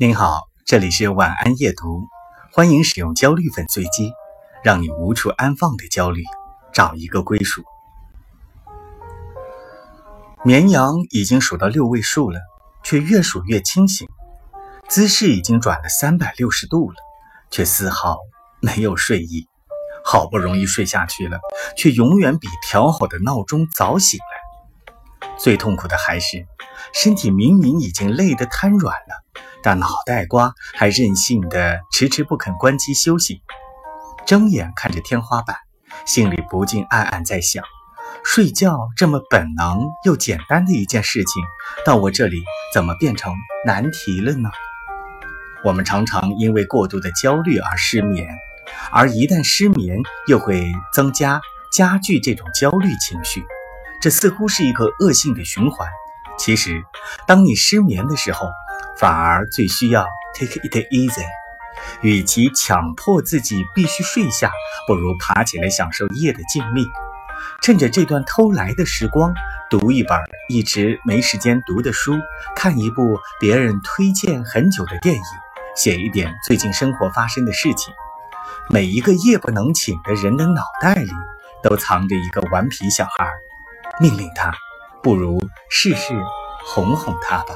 您好，这里是晚安夜读，欢迎使用焦虑粉碎机，让你无处安放的焦虑找一个归属。绵羊已经数到六位数了，却越数越清醒，姿势已经转了三百六十度了，却丝毫没有睡意。好不容易睡下去了，却永远比调好的闹钟早醒来。最痛苦的还是，身体明明已经累得瘫软了。但脑袋瓜还任性的迟迟不肯关机休息，睁眼看着天花板，心里不禁暗暗在想：睡觉这么本能又简单的一件事情，到我这里怎么变成难题了呢？我们常常因为过度的焦虑而失眠，而一旦失眠，又会增加加剧这种焦虑情绪，这似乎是一个恶性的循环。其实，当你失眠的时候，反而最需要 take it easy。与其强迫自己必须睡下，不如爬起来享受夜的静谧。趁着这段偷来的时光，读一本一直没时间读的书，看一部别人推荐很久的电影，写一点最近生活发生的事情。每一个夜不能寝的人的脑袋里，都藏着一个顽皮小孩。命令他，不如试试哄哄他吧。